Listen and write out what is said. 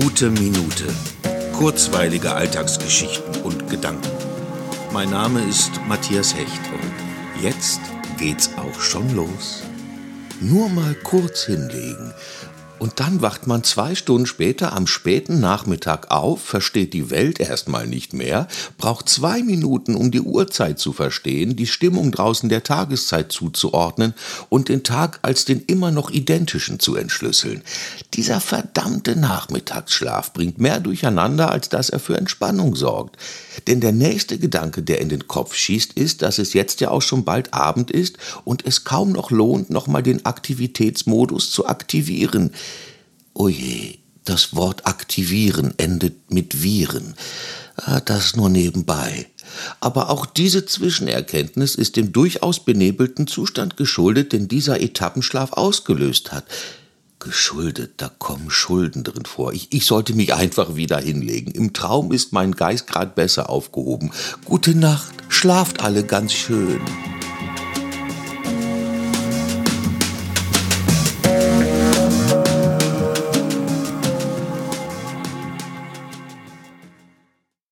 Gute Minute. Kurzweilige Alltagsgeschichten und Gedanken. Mein Name ist Matthias Hecht und jetzt geht's auch schon los. Nur mal kurz hinlegen und dann wacht man zwei Stunden später am späten Nachmittag auf, versteht die Welt erstmal nicht mehr, braucht zwei Minuten, um die Uhrzeit zu verstehen, die Stimmung draußen der Tageszeit zuzuordnen und den Tag als den immer noch identischen zu entschlüsseln. Dieser verdammte Nachmittagsschlaf bringt mehr durcheinander, als dass er für Entspannung sorgt. Denn der nächste Gedanke, der in den Kopf schießt, ist, dass es jetzt ja auch schon bald Abend ist und es kaum noch lohnt, nochmal den Aktivitätsmodus zu aktivieren. Oje, das Wort aktivieren endet mit Viren. Ah, das nur nebenbei. Aber auch diese Zwischenerkenntnis ist dem durchaus benebelten Zustand geschuldet, den dieser Etappenschlaf ausgelöst hat. Geschuldet, da kommen Schulden drin vor. Ich, ich sollte mich einfach wieder hinlegen. Im Traum ist mein Geist grad besser aufgehoben. Gute Nacht, schlaft alle ganz schön.